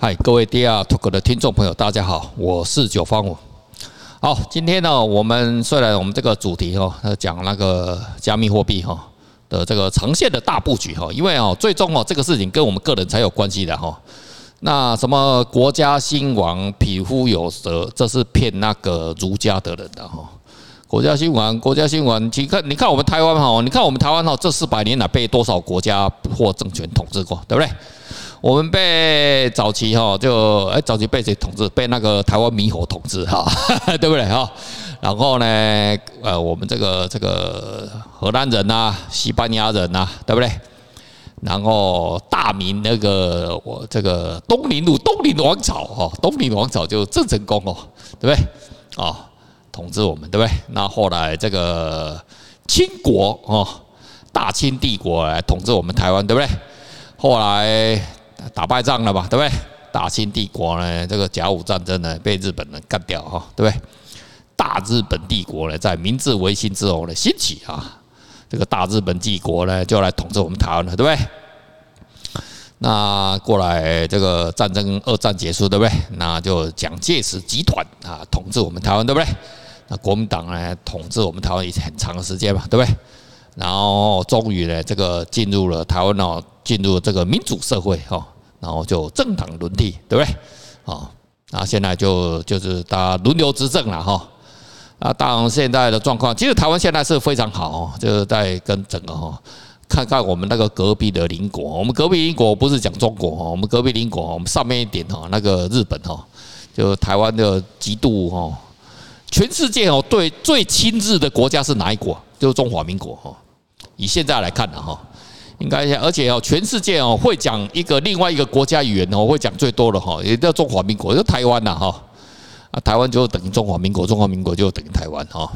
嗨，各位 DR Talk 的听众朋友，大家好，我是九方五。好，今天呢，我们虽然我们这个主题哈，讲那个加密货币哈的这个长线的大布局哈，因为哦，最终哦，这个事情跟我们个人才有关系的哈。那什么国家兴亡，匹夫有责，这是骗那个儒家的人的哈。国家兴亡，国家兴亡，你看，你看我们台湾哈，你看我们台湾哈，这四百年来被多少国家或政权统治过，对不对？我们被早期哈就哎早期被谁统治？被那个台湾猕猴统治哈，对不对哈？然后呢，呃，我们这个这个荷兰人呐，西班牙人呐，对不对？然后大明那个我这个东宁路东宁王朝哈，东宁王朝就郑成功哦，对不对？啊，统治我们对不对？那后来这个清国哦，大清帝国来统治我们台湾，对不对？后来。打败仗了吧，对不对？大清帝国呢，这个甲午战争呢，被日本人干掉哈，对不对？大日本帝国呢，在明治维新之后呢，兴起啊，这个大日本帝国呢，就来统治我们台湾了，对不对？那过来这个战争，二战结束，对不对？那就蒋介石集团啊，统治我们台湾，对不对？那国民党呢，统治我们台湾也很长的时间嘛，对不对？然后终于呢，这个进入了台湾哦。进入这个民主社会哈，然后就政党轮替，对不对？啊，那现在就就是大家轮流执政了哈。啊，当然现在的状况，其实台湾现在是非常好，就是在跟整个哈，看看我们那个隔壁的邻国，我们隔壁邻国不是讲中国哈，我们隔壁邻国，我们上面一点哈，那个日本哈，就台湾的极度哈，全世界哦对最亲日的国家是哪一国？就是中华民国哈。以现在来看的哈。应该，而且哦，全世界哦会讲一个另外一个国家语言哦会讲最多的哈，也叫中华民国，就台湾呐哈，啊台湾就等于中华民国，中华民国就等于台湾哈。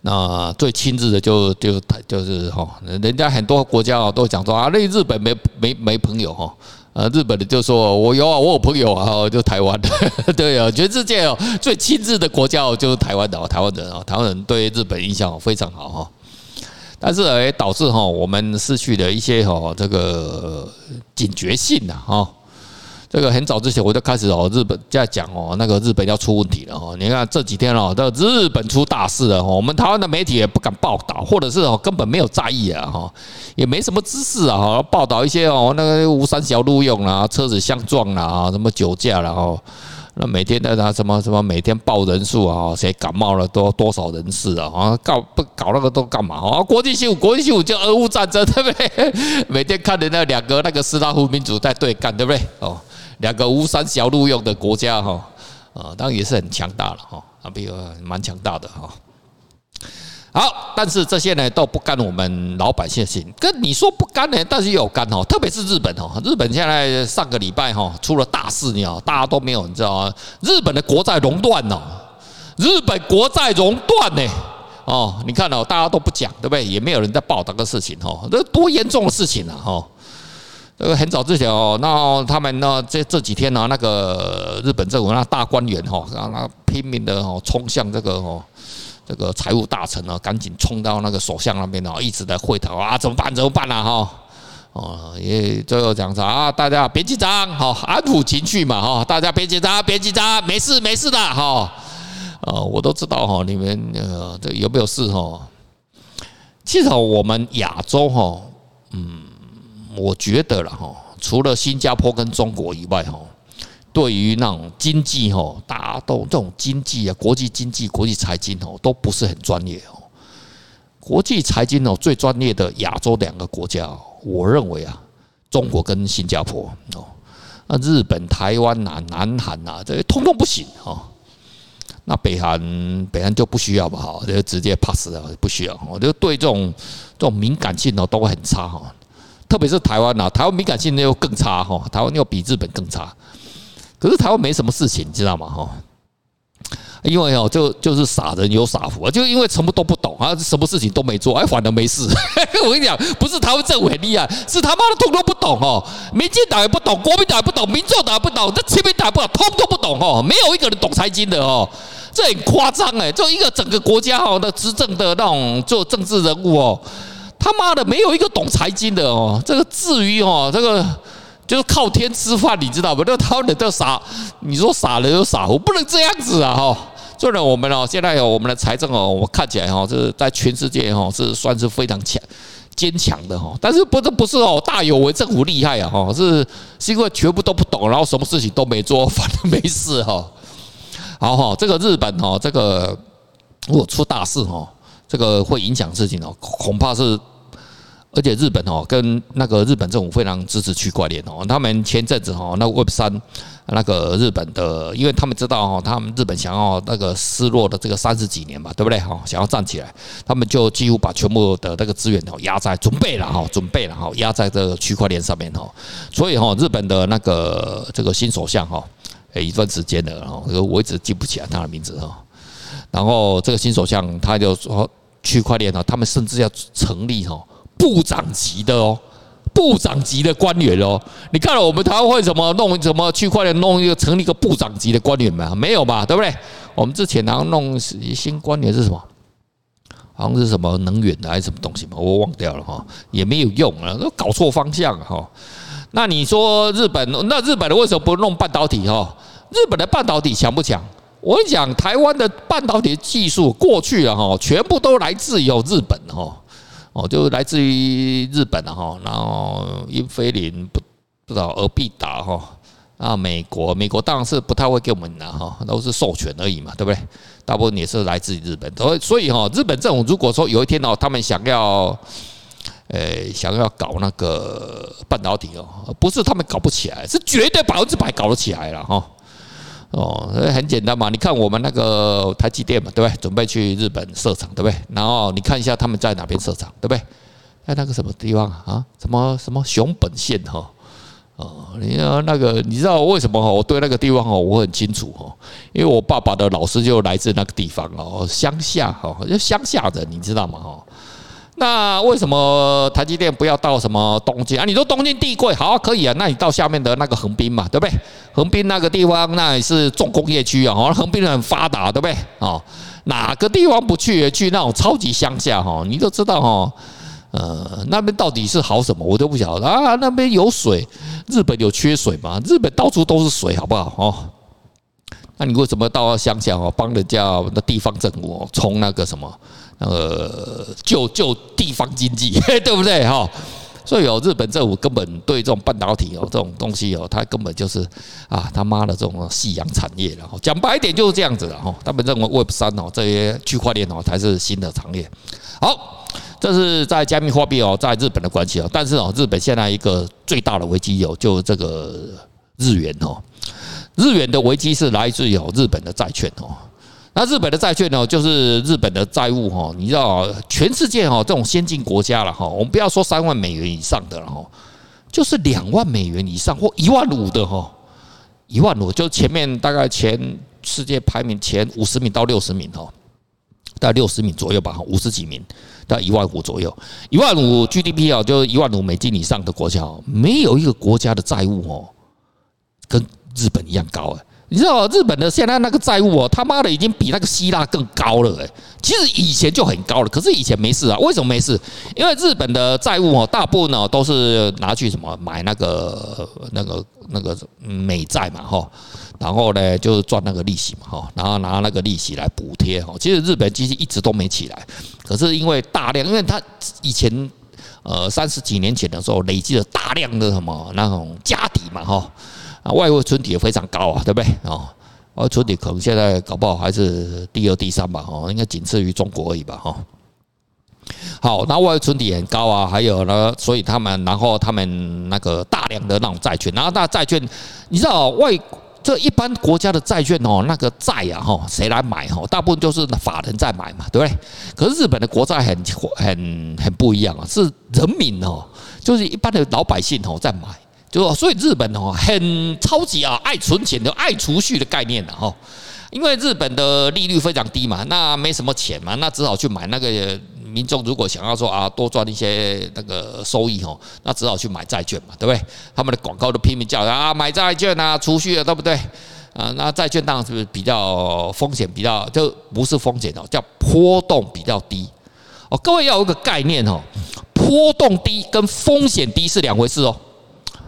那最亲日的就就台就是哈，人家很多国家哦都讲说啊，那日本没没没朋友哈，呃日本的就说我有啊，我有朋友啊，就台湾的，对啊，全世界哦最亲日的国家哦就是台湾的哦，台湾人啊，台湾人对日本印象非常好哈。但是也导致哈，我们失去了一些哈这个警觉性呐哈。这个很早之前我就开始哦，日本在讲哦，那个日本要出问题了哈。你看这几天哦，这日本出大事了哈，我们台湾的媒体也不敢报道，或者是哦根本没有在意啊哈，也没什么知识啊哈，报道一些哦那个吴三小路用啦，车子相撞啦啊，什么酒驾了哦。那每天的他什么什么每天报人数啊，谁感冒了多多少人次啊？啊，搞不搞那个都干嘛？啊，国际新闻，国际新闻就俄乌战争，对不对？每天看的那两个那个斯拉夫民族在对干，对不对？哦，两个乌山小路用的国家哈，啊，当然也是很强大了哈，啊，比如蛮强大的哈。好，但是这些呢都不干我们老百姓的事，跟你说不干呢，但是又有干哦，特别是日本哦，日本现在上个礼拜哈出了大事，你知道，大家都没有，你知道吗？日本的国债熔断哦，日本国债熔断呢，哦，你看哦，大家都不讲，对不对？也没有人在报道这个事情哦，这多严重的事情啊哈！这个很早之前哦，那他们呢这这几天呢，那个日本政府那大官员哈，让他拼命的哦冲向这个哦。这个财务大臣呢，赶紧冲到那个首相那边呢，一直在会谈啊，怎么办？怎么办呢？哈，哦，也最后讲说啊，大家别紧张，好，安抚情绪嘛，哈，大家别紧张，别紧张，没事，没事的，哈，呃，我都知道哈，你们呃，这有没有事哈？其实我们亚洲哈，嗯，我觉得了哈，除了新加坡跟中国以外哈。对于那种经济哈，大家都这种经济啊，国际经济、国际财经哦，都不是很专业哦。国际财经哦，最专业的亚洲两个国家，我认为啊，中国跟新加坡哦，那日本、台湾呐、南韩呐，这些通通不行哦。那北韩，北韩就不需要吧？哈，就直接 pass 了，不需要。我就对这种这种敏感性哦，都会很差哈。特别是台湾呐，台湾敏感性又更差哈，台湾又比日本更差。可是台湾没什么事情，你知道吗？哈，因为哦，就就是傻人有傻福啊，就因为什么都不懂啊，什么事情都没做，哎，反而没事。我跟你讲，不是台湾政府很厉害，是他妈的通通不懂哦。民进党也不懂，国民党也不懂，民众党也不懂，这亲民党也不懂，通通不懂哦。没有一个人懂财经的哦，这很夸张哎。就一个整个国家哈的执政的那种做政治人物哦，他妈的没有一个懂财经的哦。这个至于哦，这个。就是靠天吃饭，你知道不？那他们都傻，你说傻人有傻福，不能这样子啊！哈，虽然我们哦，现在有我们的财政哦，我看起来哈，是在全世界哈是算是非常强、坚强的哈。但是不是不是哦，大有为政府厉害啊！哈，是是因为全部都不懂，然后什么事情都没做，反正没事哈。好哈，这个日本哦，这个如果出大事哦，这个会影响事情哦，恐怕是。而且日本哦，跟那个日本政府非常支持区块链哦。他们前阵子哈，那 Web 三那个日本的，因为他们知道哈，他们日本想要那个失落的这个三十几年嘛，对不对哈？想要站起来，他们就几乎把全部的那个资源哦压在准备了哈，准备了哈，压在这个区块链上面哈。所以哈，日本的那个这个新首相哈，诶，一段时间了哈，我一直记不起来他的名字哈。然后这个新首相他就说，区块链呢，他们甚至要成立哈。部长级的哦，部长级的官员哦，你看了我们台湾会怎么弄？怎么区块链弄一个成立一个部长级的官员吗？没有吧，对不对？我们之前然后弄新官员是什么？好像是什么能源的还是什么东西嘛？我忘掉了哈，也没有用啊，都搞错方向哈。那你说日本，那日本的为什么不弄半导体哈？日本的半导体强不强？我跟你讲，台湾的半导体技术过去了哈，全部都来自于日本哈。哦，就来自于日本的哈，然后英飞凌不不知道尔必达哈，啊美国美国当然是不太会给我们拿哈，都是授权而已嘛，对不对？大部分也是来自于日本，所以所以哈，日本政府如果说有一天哦，他们想要，呃，想要搞那个半导体哦，不是他们搞不起来，是绝对百分之百搞得起来了哈。哦，很简单嘛，你看我们那个台积电嘛，对不对？准备去日本设厂，对不对？然后你看一下他们在哪边设厂，对不对？在那个什么地方啊？什么什么熊本县哈？哦，你要那个，你知道为什么？我对那个地方哦，我很清楚哦，因为我爸爸的老师就来自那个地方哦，乡下哈，就乡下的，你知道吗？哈。那为什么台积电不要到什么东京啊？你说东京地贵，好啊，可以啊。那你到下面的那个横滨嘛，对不对？横滨那个地方那也是重工业区啊，好像横滨很发达，对不对？哦，哪个地方不去？去那种超级乡下哈，你都知道哈。呃，那边到底是好什么？我都不晓得啊。那边有水，日本有缺水吗？日本到处都是水，好不好？哦，那你为什么到乡下哦，帮人家那地方政府冲那个什么？呃，救救地方经济，对不对哈？所以有日本政府根本对这种半导体哦，这种东西哦，它根本就是啊他妈的这种夕阳产业然后。讲白一点就是这样子了哈。他们认为 Web 三哦，这些区块链哦才是新的产业。好，这是在加密货币哦，在日本的关系哦。但是哦，日本现在一个最大的危机有就这个日元哦，日元的危机是来自于日本的债券哦。那日本的债券呢，就是日本的债务哈，你知道，全世界哈这种先进国家了哈，我们不要说三万美元以上的了哈，就是两万美元以上或一万五的哈，一万五就前面大概前世界排名前五十名到六十名哈，大概六十名左右吧，五十几名到一万五左右，一万五 GDP 啊，就一万五美金以上的国家，没有一个国家的债务哦，跟日本一样高哎。你知道日本的现在那个债务哦，他妈的已经比那个希腊更高了诶。其实以前就很高了，可是以前没事啊。为什么没事？因为日本的债务哦，大部分呢都是拿去什么买那个那个那个美债嘛哈，然后呢就是赚那个利息嘛哈，然后拿那个利息来补贴哈。其实日本经济一直都没起来，可是因为大量，因为他以前呃三十几年前的时候累积了大量的什么那种家底嘛哈。啊，外汇存底也非常高啊，对不对？哦，外汇存底可能现在搞不好还是第二、第三吧，哦，应该仅次于中国而已吧，哈。好，那外汇存底很高啊，还有呢，所以他们，然后他们那个大量的那种债券，然后那债券，你知道外这一般国家的债券哦，那个债啊，哈，谁来买？哈，大部分就是法人在买嘛，对不对？可是日本的国债很很很不一样啊，是人民哦，就是一般的老百姓哦在买。就所以日本哦很超级啊爱存钱的爱储蓄的概念的哈，因为日本的利率非常低嘛，那没什么钱嘛，那只好去买那个民众如果想要说啊多赚一些那个收益哦，那只好去买债券嘛，对不对？他们的广告都拼命叫啊买债券啊储蓄啊，对不对？啊，那债券当然是不是比较风险比较就不是风险哦，叫波动比较低哦。各位要有一个概念哦，波动低跟风险低是两回事哦。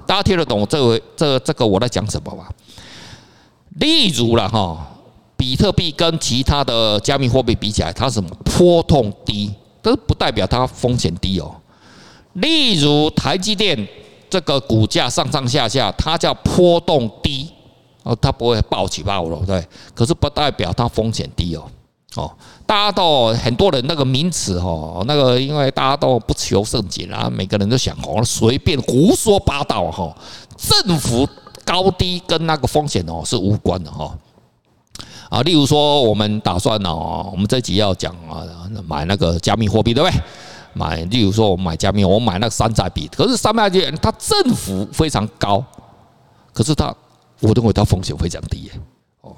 大家听得懂这回这、这个我在讲什么吗？例如了哈，比特币跟其他的加密货币比起来，它什么波动低，但是不代表它风险低哦。例如台积电这个股价上上下下，它叫波动低哦，它不会暴起暴落，对，可是不代表它风险低哦。哦，大家都很多人那个名词哦，那个因为大家都不求甚解啊，每个人都想哦，随便胡说八道哈。政府高低跟那个风险哦是无关的哈。啊，例如说我们打算哦，我们这集要讲啊，买那个加密货币对不对？买，例如说我买加密，我买那个山寨币，可是山寨币它政府非常高，可是它我认为它风险非常低耶。哦。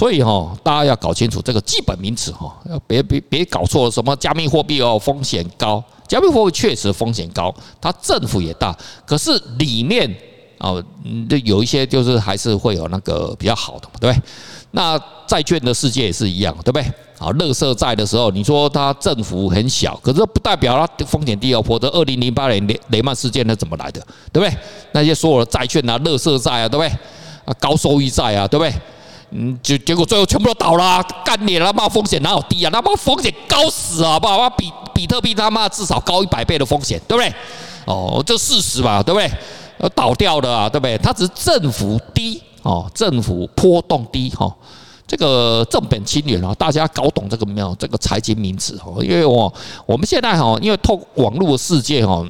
所以哈，大家要搞清楚这个基本名词哈，要别别别搞错了。什么加密货币哦，风险高，加密货币确实风险高，它政府也大，可是里面啊，有一些就是还是会有那个比较好的嘛，对不对？那债券的世界也是一样，对不对？啊，垃圾债的时候，你说它政府很小，可是不代表它风险低哦。或者二零零八年雷雷曼事件那怎么来的，对不对？那些所有的债券啊，垃圾债啊，对不对？啊，高收益债啊，对不对？嗯，结结果最后全部都倒了，干你他妈风险哪有低啊？他妈风险高死啊，好不好？比比特币他妈至少高一百倍的风险，对不对？哦，这事实吧，对不对？要倒掉的啊，对不对？它只是政府低哦，政府波动低哈，这个正本清源啊，大家搞懂这个没有？这个财经名词哦，因为我我们现在哈，因为透过网络世界哈，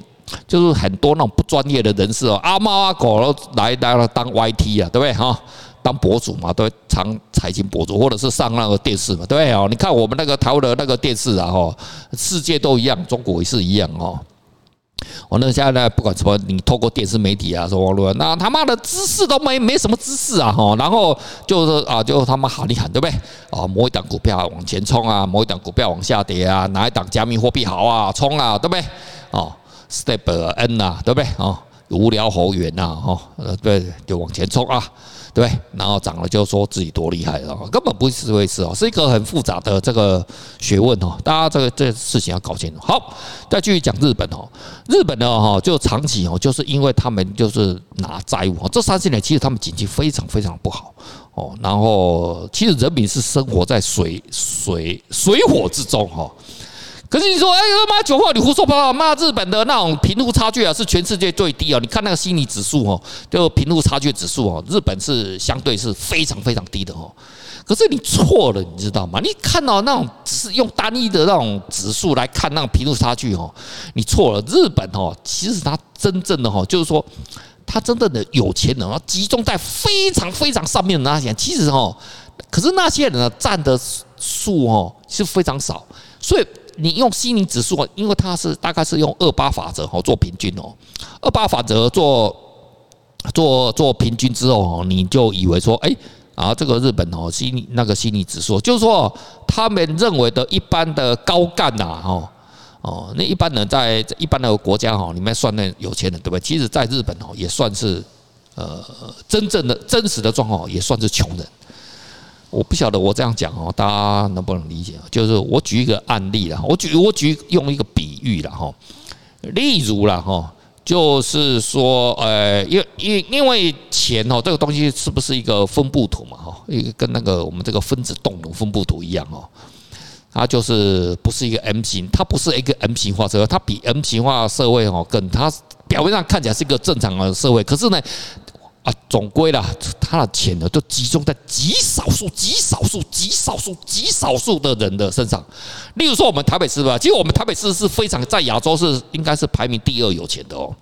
就是很多那种不专业的人士哦，阿猫阿狗都来来了当 YT 啊，对不对哈？当博主嘛，都会当财经博主，或者是上那个电视嘛，对哦？你看我们那个台湾的那个电视啊，哈，世界都一样，中国也是一样哦。我那现在呢，不管什么，你透过电视媒体啊，说网络，那他妈的知识都没没什么知识啊，哈，然后就是啊，就他妈喊一喊，对不对？啊，某一档股票往前冲啊，某一档股票往下跌啊，哪一档加密货币好啊，冲啊，对不对？哦，Step N 呐，对不对？哦，无聊猴园呐，哦，对，就往前冲啊。对，然后涨了就说自己多厉害了，根本不是这回事哦，是一个很复杂的这个学问哦，大家这个这个事情要搞清楚。好，再继续讲日本哦，日本呢哈就长期哦，就是因为他们就是拿债务，这三十年其实他们经济非常非常不好哦，然后其实人民是生活在水水水火之中哈。可是你说，哎他妈九号，你胡说八道！骂日本的那种贫富差距啊，是全世界最低啊！你看那个西尼指数哦，就贫富差距指数哦，日本是相对是非常非常低的哦。可是你错了，你知道吗？你看到那种只是用单一的那种指数来看那种贫富差距哦，你错了。日本哦，其实它真正的哦，就是说，它真正的有钱人啊，集中在非常非常上面的那些人，其实哦，可是那些人呢，占的数哦是非常少，所以。你用西尼指数，因为它是大概是用二八法则哦做平均哦，二八法则做做做平均之后哦，你就以为说，哎啊，这个日本哦西尼那个西尼指数，就是说他们认为的一般的高干呐哦哦，那一般人在一般的国家哈里面算那有钱人对不对？其实在日本哦也算是呃真正的真实的状况也算是穷人。我不晓得我这样讲哦，大家能不能理解？就是我举一个案例啦，我举我举用一个比喻啦哈，例如啦哈，就是说，呃，因因因为钱哦，这个东西是不是一个分布图嘛哈？一个跟那个我们这个分子动能分布图一样哦，它就是不是一个 M 型，它不是一个 M 型化社会，它比 M 型化社会哦更，它表面上看起来是一个正常的社会，可是呢。总归啦，他的钱呢，都集中在极少数、极少数、极少数、极少数的人的身上。例如说，我们台北市吧，其实我们台北市是非常在亚洲是应该是排名第二有钱的哦。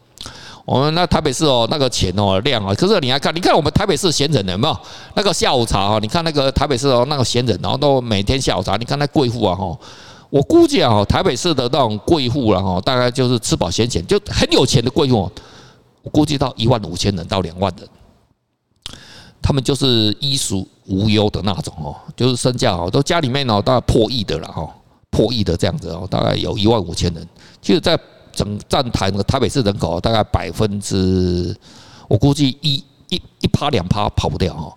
我们那台北市哦，那个钱哦量啊，可是你来看，你看我们台北市闲人有没有那个下午茶啊？你看那个台北市哦，那个闲人，然后都每天下午茶，你看那贵妇啊哈，我估计啊，台北市的那种贵妇了哈，大概就是吃饱闲闲，就很有钱的贵妇。我估计到一万五千人到两万人，他们就是衣食无忧的那种哦，就是身价哦，都家里面哦，大概破亿的了哈，破亿的这样子哦，大概有一万五千人。其实，在整站台的台北市人口大概百分之，我估计一一一趴两趴跑不掉哦。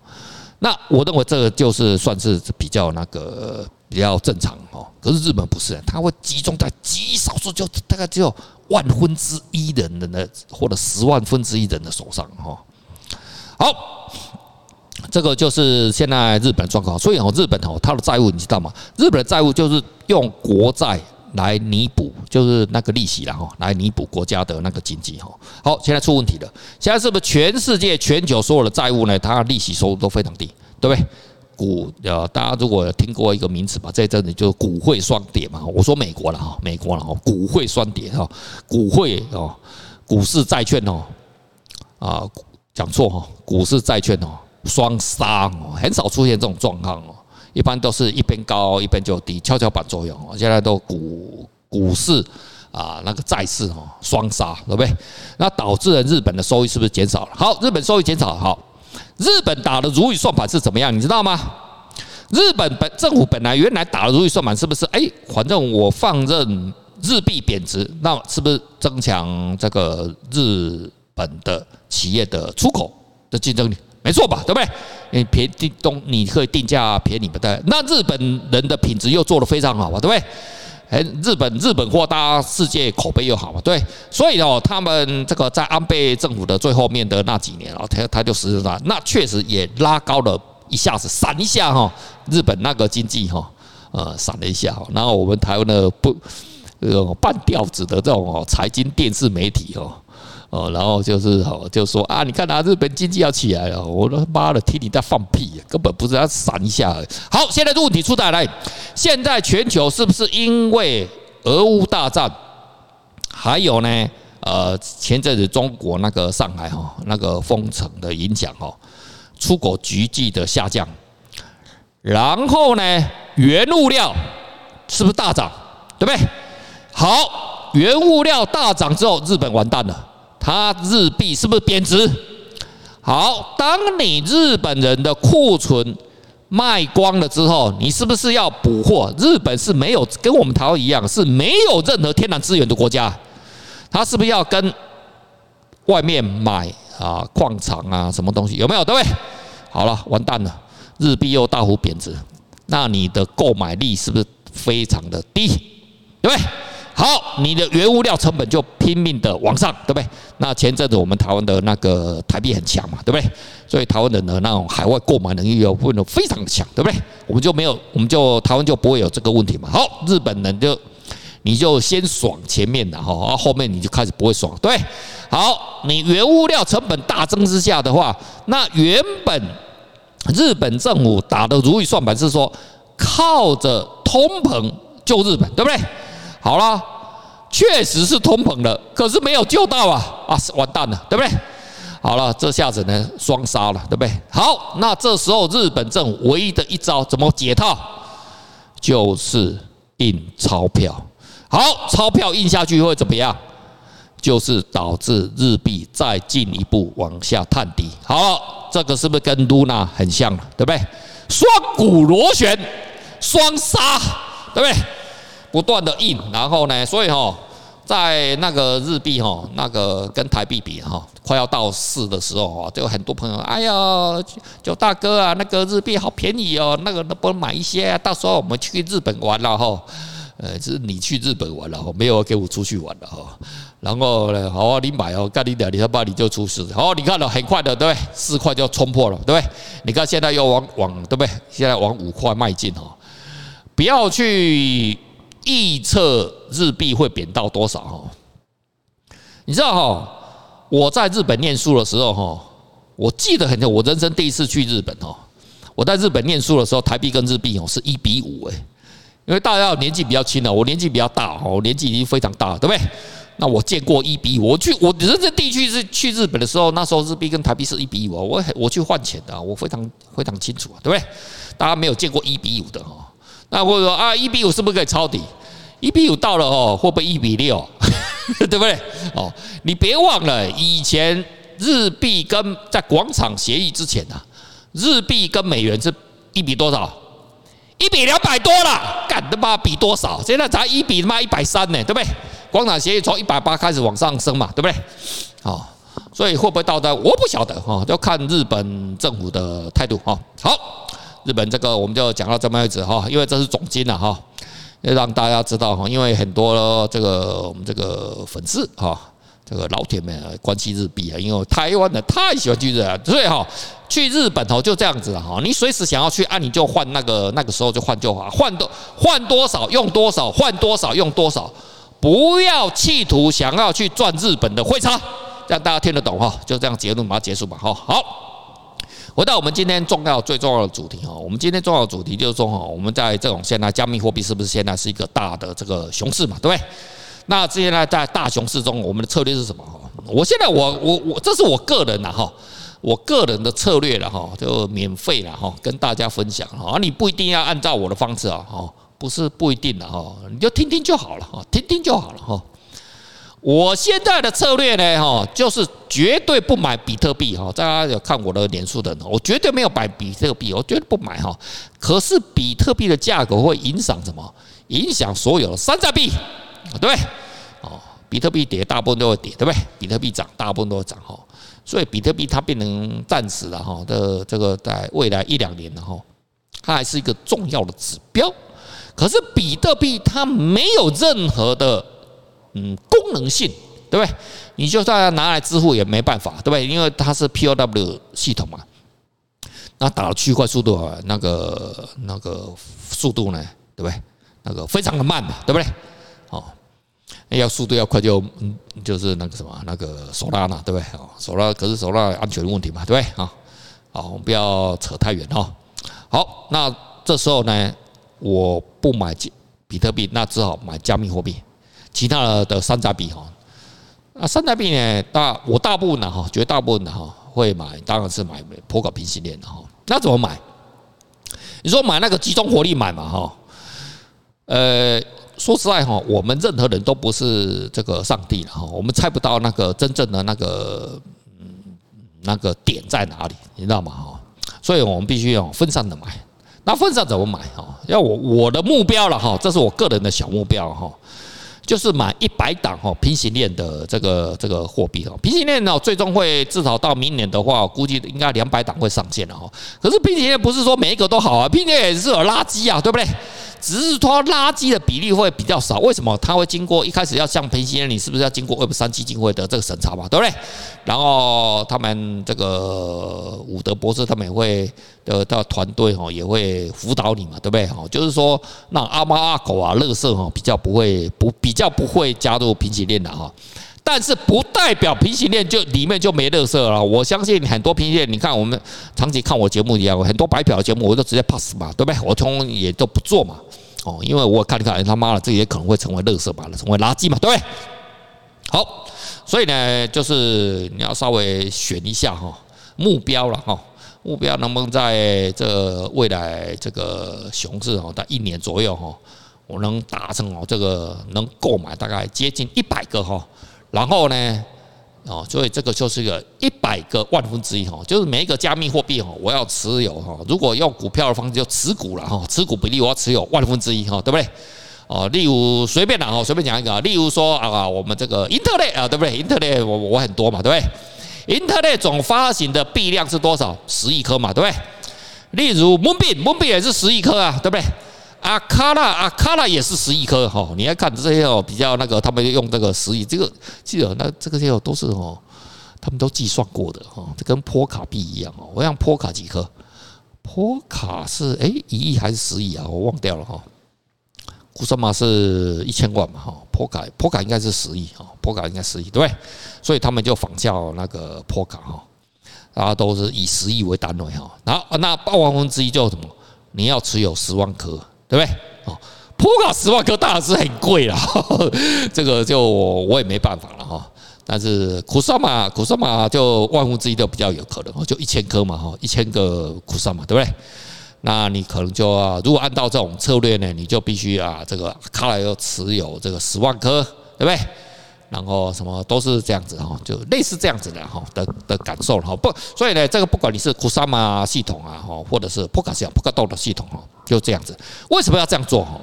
那我认为这个就是算是比较那个比较正常哦。可是日本不是，它会集中在极少数，就大概只有万分之一人的那或者十万分之一人的手上哈。好，这个就是现在日本状况。所以哦，日本哦，它的债务你知道吗？日本的债务就是用国债来弥补，就是那个利息了哈，来弥补国家的那个经济哈。好，现在出问题了，现在是不是全世界全球所有的债务呢？它的利息收入都非常低，对不对？股呃，大家如果有听过一个名词吧，这阵子就是股汇双跌嘛。我说美国了哈，美国了哈，股汇双跌哈，股汇哦，股市债券哦，啊，讲错哈，股市债券哦，双杀哦，很少出现这种状况哦，一般都是一边高一边就低，跷跷板作用哦。现在都股股市啊，那个债市哦，双杀，对不对？那导致了日本的收益是不是减少了？好，日本收益减少，好。日本打的如意算盘是怎么样？你知道吗？日本本政府本来原来打的如意算盘是不是？哎，反正我放任日币贬值，那是不是增强这个日本的企业的出口的竞争力？没错吧？对不对？你便宜东你可以定价便宜不对？那日本人的品质又做得非常好吧？对不对？哎，日本日本货大家世界口碑又好嘛，对，所以哦，他们这个在安倍政府的最后面的那几年哦，他他就实施了，那确实也拉高了一下子，闪一下哈，日本那个经济哈，呃，闪了一下哈，然后我们台湾的不呃半吊子的这种哦财经电视媒体哦。哦，然后就是哦，就说啊，你看啊，日本经济要起来了，我他妈的听你在放屁，根本不是要闪一下。好，现在这问题出在来？现在全球是不是因为俄乌大战，还有呢？呃，前阵子中国那个上海哈那个封城的影响哦，出口急剧的下降，然后呢，原物料是不是大涨？对不对？好，原物料大涨之后，日本完蛋了。它日币是不是贬值？好，当你日本人的库存卖光了之后，你是不是要补货？日本是没有跟我们台湾一样，是没有任何天然资源的国家，它是不是要跟外面买啊矿场啊什么东西？有没有？对不对？好了，完蛋了，日币又大幅贬值，那你的购买力是不是非常的低？对不对？好，你的原物料成本就拼命的往上，对不对？那前阵子我们台湾的那个台币很强嘛，对不对？所以台湾人的那种海外购买能力又变得非常的强，对不对？我们就没有，我们就台湾就不会有这个问题嘛。好，日本人就你就先爽前面的哈，然后后面你就开始不会爽，对。好，你原物料成本大增之下的话，那原本日本政府打的如意算盘是说靠着通膨救日本，对不对？好了，确实是通膨了，可是没有救到啊啊，完蛋了，对不对？好了，这下子呢双杀了，对不对？好，那这时候日本政府唯一的一招怎么解套？就是印钞票。好，钞票印下去会怎么样？就是导致日币再进一步往下探底。好了，这个是不是跟露娜很像了？对不对？双股螺旋，双杀，对不对？不断的印，然后呢，所以哈，在那个日币哈，那个跟台币比哈，快要到四的时候啊，就有很多朋友，哎呀，九大哥啊，那个日币好便宜哦，那个能不能买一些啊？到时候我们去日本玩了哈，呃，是你去日本玩了哈，没有给我出去玩了哈。然后呢，好啊，你买哦，干你两你他妈你就出事。好，你看了很快的，对不对？四块就冲破了，对不对？你看现在又往往对不对？现在往五块迈进哈，不要去。预测日币会贬到多少？哈，你知道哈？我在日本念书的时候，哈，我记得很清，我人生第一次去日本，哦，我在日本念书的时候，台币跟日币哦是一比五，哎，因为大家年纪比较轻了，我年纪比较大，哦，我年纪已经非常大了，对不对？那我见过一比五，我去我人生第一次是去日本的时候，那时候日币跟台币是一比五，我我去换钱的，我非常非常清楚啊，对不对？大家没有见过一比五的哈。那或者说啊，一比五是不是可以抄底？一比五到了哦，会不会一比六？对不对？哦，你别忘了，以前日币跟在广场协议之前啊，日币跟美元是一比多少？一比两百多了，干他妈比多少？现在才一比他妈一百三呢，对不对？广场协议从一百八开始往上升嘛，对不对？哦，所以会不会到的？我不晓得哈，要看日本政府的态度哈。好。日本这个我们就讲到这么为止哈，因为这是总经了哈。要让大家知道哈，因为很多这个我们这个粉丝哈，这个老铁们关心日币啊，因为台湾的太喜欢去日本，所以哈，去日本哦就这样子哈，你随时想要去啊，你就换那个那个时候就换就好，换多换多少用多少，换多少用多少，不要企图想要去赚日本的汇差，让大家听得懂哈，就这样结论把它结束吧哈，好。回到我们今天重要最重要的主题哈，我们今天重要的主题就是说哈，我们在这种现在加密货币是不是现在是一个大的这个熊市嘛，对不对？那之前呢，在大熊市中，我们的策略是什么？我现在我我我这是我个人的哈，我个人的策略了哈，就免费了哈，跟大家分享哈，你不一定要按照我的方式啊哈，不是不一定的哈，你就听听就好了哈，听听就好了哈。我现在的策略呢，哈，就是绝对不买比特币，哈，大家有看我的脸书的，我绝对没有买比特币，我绝对不买，哈。可是比特币的价格会影响什么？影响所有的山寨币，对不对？哦，比特币跌，大部分都会跌，对不对？比特币涨，大部分都会涨，哈。所以比特币它变成暂时了，哈的这个在未来一两年的哈，它还是一个重要的指标。可是比特币它没有任何的。嗯，功能性对不对？你就算拿来支付也没办法，对不对？因为它是 POW 系统嘛，那打了区块速度啊，那个那个速度呢，对不对？那个非常的慢嘛，对不对？哦，要速度要快就嗯，就是那个什么那个索拉纳，对不对？哦，索拉可是索拉安全问题嘛，对不对？啊，好，我们不要扯太远哈。好，那这时候呢，我不买比特币，那只好买加密货币。其他的山寨币哈，啊，山寨币呢，大我大部分的哈，绝大部分的哈会买，当然是买波卡平行链的哈。那怎么买？你说买那个集中火力买嘛哈？呃，说实在哈，我们任何人都不是这个上帝了哈，我们猜不到那个真正的那个嗯那个点在哪里，你知道吗哈？所以我们必须要分散的买。那分散怎么买哈？要我我的目标了哈，这是我个人的小目标哈。就是买一百档哈平行链的这个这个货币哈，平行链呢最终会至少到明年的话，估计应该两百档会上线了哈。可是平行链不是说每一个都好啊，平行链也是有垃圾啊，对不对？只是说垃圾的比例会比较少，为什么？它会经过一开始要像平行链，你是不是要经过 Web 三基金会的这个审查嘛，对不对？然后他们这个伍德博士他们也会的到团队哈也会辅导你嘛，对不对？哈，就是说让阿猫阿狗啊、垃圾哈比较不会不比较不会加入平行链的哈。但是不代表平行链就里面就没乐色了。我相信很多平行链，你看我们长期看我节目一样，很多白嫖的节目我都直接 pass 嘛，对不对？我通也都不做嘛。哦，因为我看一看，他妈的，这也可能会成为乐色吧，成为垃圾嘛，对不对？好，所以呢，就是你要稍微选一下哈目标了哈，目标能不能在这未来这个熊市哈，在一年左右哈，我能达成哦，这个能购买大概接近一百个哈。然后呢，哦，所以这个就是一个一百个万分之一哈，就是每一个加密货币哈，我要持有哈。如果用股票的方式就持股了哈，持股比例我要持有万分之一哈，对不对？哦，例如随便啦哈，随便讲一个，例如说啊，我们这个英特类啊，对不对？英特类我我很多嘛，对不对？英特类总发行的币量是多少？十亿颗嘛，对不对？例如 Moonbeam，Moonbeam 也是十亿颗啊，对不对？阿卡拉，阿卡拉也是十亿颗哈，你要看这些哦，比较那个，他们用这个十亿，这个记得那这个些都是哦，他们都计算过的哈，这跟波卡币一样哦。我想波卡几颗？波卡是哎一亿还是十亿啊？我忘掉了哈。库萨玛是一千万嘛哈，波卡波卡应该是十亿哈，波卡应该十亿对？所以他们就仿效那个波卡哈，然后都是以十亿为单位哈。然后那八万分之一叫什么？你要持有十万颗。对不对？哦，普卡十万颗当然是很贵了，这个就我也没办法了哈。但是苦萨玛，苦萨玛就万分之一都比较有可能，就一千颗嘛哈，一千个苦萨玛，对不对？那你可能就要，如果按照这种策略呢，你就必须啊，这个卡来要持有这个十万颗，对不对？然后什么都是这样子哈，就类似这样子的哈的的感受哈。不，所以呢，这个不管你是库萨玛系统啊哈，或者是波卡系统、波卡豆的系统哈，就这样子。为什么要这样做哈？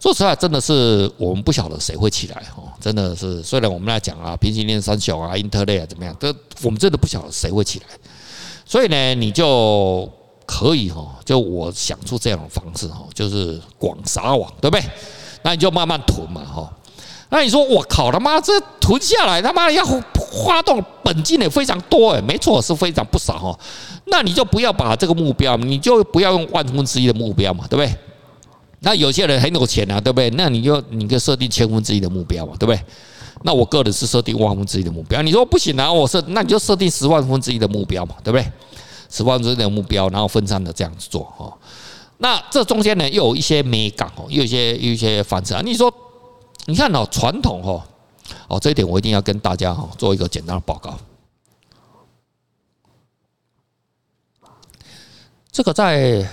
说实话，真的是我们不晓得谁会起来哈。真的是，虽然我们来讲啊，平行链三雄啊，英特类啊怎么样，这我们真的不晓得谁会起来。所以呢，你就可以哈，就我想出这样的方式哈，就是广撒网，对不对？那你就慢慢囤嘛，哈。那你说我靠他妈，这囤下来他妈要花动本金也非常多哎，没错，是非常不少哈。那你就不要把这个目标，你就不要用万分之一的目标嘛，对不对？那有些人很有钱啊，对不对？那你就你就设定千分之一的目标嘛，对不对？那我个人是设定万分之一的目标。你说不行啊，我设那你就设定十万分之一的目标嘛，对不对？十万分之一的目标，然后分散的这样子做哈。那这中间呢，又有一些美感哦，又有一些有一些反差。你说。你看哦，传统哦，哦，这一点我一定要跟大家哈做一个简单的报告。这个在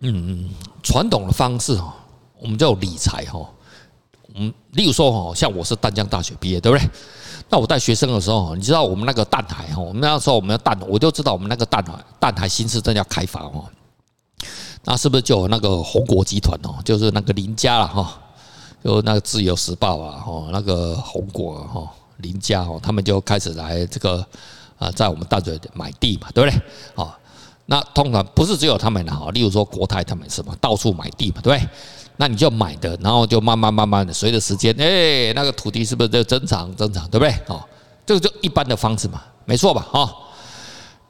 嗯传统的方式哈，我们叫理财哈。嗯，例如说哈，像我是淡江大学毕业，对不对？那我带学生的时候，你知道我们那个淡海哈，我们那时候我们要淡，我就知道我们那个淡海淡海新市镇要开发哦。那是不是就有那个红果集团哦，就是那个林家了哈？就那个自由时报啊，哦，那个红果哈林家哦，他们就开始来这个啊，在我们淡水买地嘛，对不对？哦，那通常不是只有他们的哈，例如说国泰他们什么，到处买地嘛，对不对？那你就买的，然后就慢慢慢慢的随着时间，哎，那个土地是不是就增长增长，对不对？哦，这个就一般的方式嘛，没错吧？哈。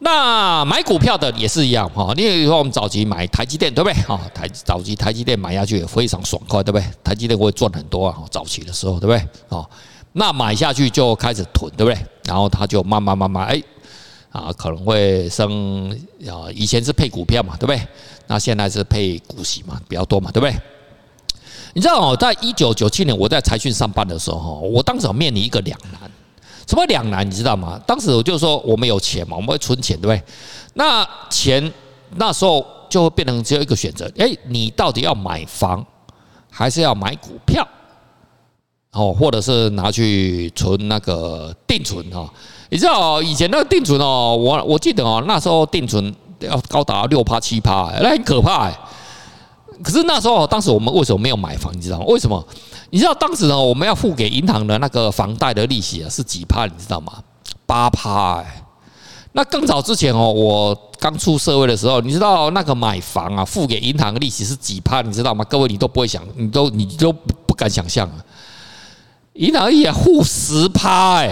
那买股票的也是一样哈，例如说我们早期买台积电，对不对？哈，台早期台积电买下去也非常爽快，对不对？台积电会赚很多啊，早期的时候，对不对？哦，那买下去就开始囤，对不对？然后它就慢慢慢慢，哎，啊，可能会升啊，以前是配股票嘛，对不对？那现在是配股息嘛，比较多嘛，对不对？你知道哦，在一九九七年我在财讯上班的时候，我当时面临一个两难。什么两难你知道吗？当时我就说我们有钱嘛，我们会存钱，对不对？那钱那时候就会变成只有一个选择，哎，你到底要买房还是要买股票？哦，或者是拿去存那个定存哈？你知道以前那个定存哦，我我记得哦，那时候定存要高达六趴七趴，那很可怕哎。可是那时候，当时我们为什么没有买房？你知道吗？为什么？你知道当时呢，我们要付给银行的那个房贷的利息啊，是几趴？你知道吗？八趴哎。那更早之前哦，我刚出社会的时候，你知道那个买房啊，付给银行的利息是几趴？你知道吗？各位，你都不会想，你都你都不敢想象啊。银行也付十趴哎，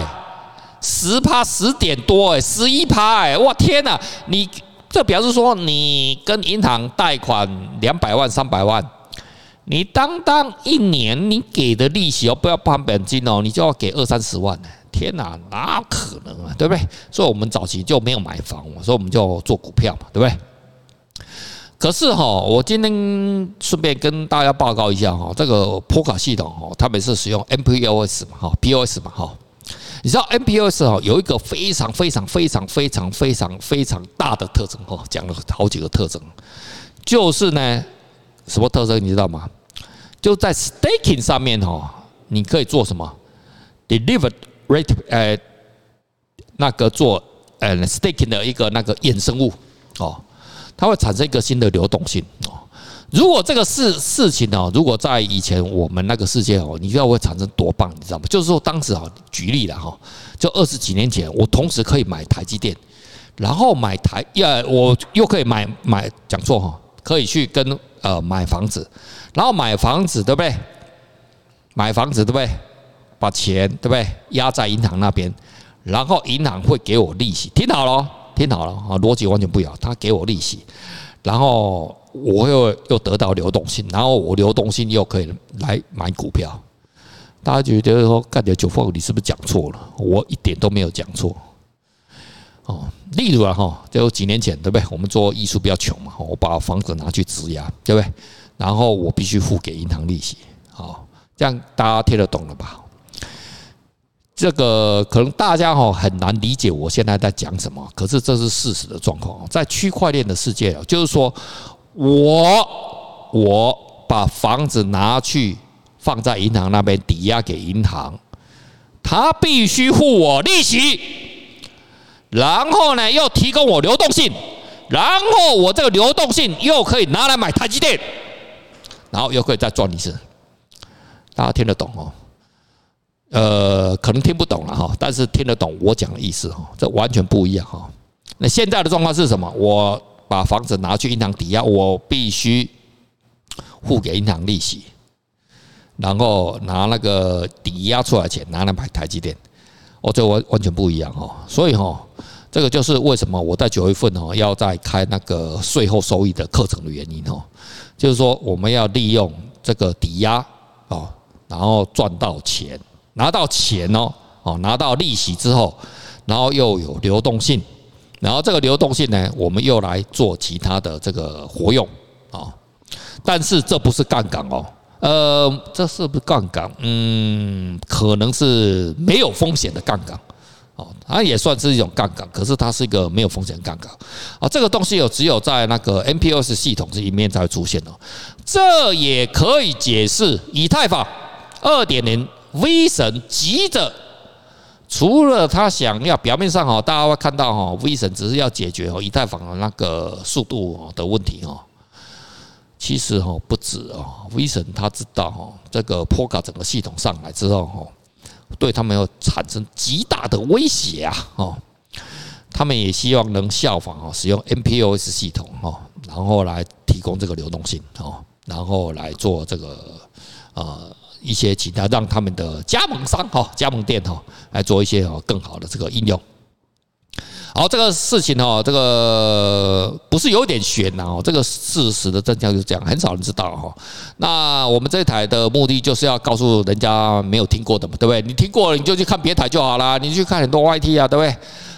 十趴十点多哎，十一趴哎，哇天哪！你这表示说，你跟银行贷款两百万、三百万。你当当一年你给的利息哦，不要还本金哦，你就要给二三十万呢！天哪，哪可能啊，对不对？所以我们早期就没有买房，所以我们就做股票嘛，对不对？可是哈，我今天顺便跟大家报告一下哈，这个波卡系统哈，他们是使用 MPOS 嘛，哈，POS 嘛，哈。你知道 MPOS 哈有一个非常非常非常非常非常非常大的特征哈，讲了好几个特征，就是呢，什么特征你知道吗？就在 staking 上面哦，你可以做什么？deliver rate 呃，那个做呃 staking 的一个那个衍生物哦，它会产生一个新的流动性哦。如果这个事事情呢，如果在以前我们那个世界哦，你知道会产生多棒，你知道吗？就是说当时啊，举例了哈，就二十几年前，我同时可以买台积电，然后买台呀，我又可以买买讲错哈，可以去跟呃买房子。然后买房子对不对？买房子对不对？把钱对不对？压在银行那边，然后银行会给我利息。听好了，听好了啊，逻辑完全不一样。他给我利息，然后我又又得到流动性，然后我流动性又可以来买股票。大家觉得说干掉九凤，你是不是讲错了？我一点都没有讲错。哦，例如啊哈，就几年前对不对？我们做艺术比较穷嘛，我把房子拿去质押，对不对？然后我必须付给银行利息，好，这样大家听得懂了吧？这个可能大家哈很难理解我现在在讲什么，可是这是事实的状况。在区块链的世界啊，就是说我我把房子拿去放在银行那边抵押给银行，他必须付我利息，然后呢又提供我流动性，然后我这个流动性又可以拿来买台积电。然后又可以再赚一次，大家听得懂哦？呃，可能听不懂了哈，但是听得懂我讲的意思哈，这完全不一样哈。那现在的状况是什么？我把房子拿去银行抵押，我必须付给银行利息，然后拿那个抵押出来钱拿来买台积电，哦，这完完全不一样哦。所以哈，这个就是为什么我在九月份哦要再开那个税后收益的课程的原因哦，就是说我们要利用这个抵押哦，然后赚到钱，拿到钱哦，哦拿到利息之后，然后又有流动性，然后这个流动性呢，我们又来做其他的这个活用啊，但是这不是杠杆哦。呃，这是不是杠杆？嗯，可能是没有风险的杠杆，它也算是一种杠杆，可是它是一个没有风险杠杆，啊，这个东西有只有在那个 MPOS 系统这一面才会出现哦，这也可以解释以太坊二点零 V 神急着，除了他想要表面上哈，大家会看到哈，V 神只是要解决哦以太坊的那个速度的问题哦。其实哈不止哦，，V 神他知道哈，这个 p o k a 整个系统上来之后哈，对他们有产生极大的威胁啊！哦，他们也希望能效仿哦，使用 NPOS 系统哦，然后来提供这个流动性哦，然后来做这个呃一些其他让他们的加盟商哈、加盟店哈来做一些哦更好的这个应用。好，这个事情哦，这个不是有点悬呐哦，这个事实的真相就是这样，很少人知道哈。那我们这台的目的就是要告诉人家没有听过的嘛，对不对？你听过了，你就去看别台就好 了，你去看很多 YT 啊，对不对？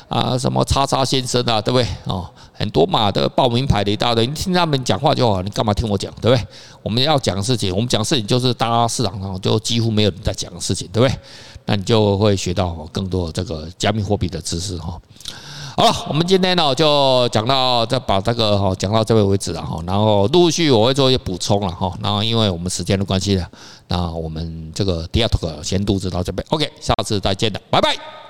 啊，什么叉叉先生啊，对不对？哦，很多嘛的报名牌的一大堆，你听他们讲话就好，你干嘛听我讲，对不对？我们要讲的事情，我们讲事情就是大家市场上就几乎没有人在讲的事情，对不对？那你就会学到更多这个加密货币的知识哈。好了，我们今天呢就讲到，再把这个哈讲到这边为止了哈，然后陆续我会做一些补充了哈，然后因为我们时间的关系呢，那我们这个第二堂课先录制到这边，OK，下次再见了，拜拜。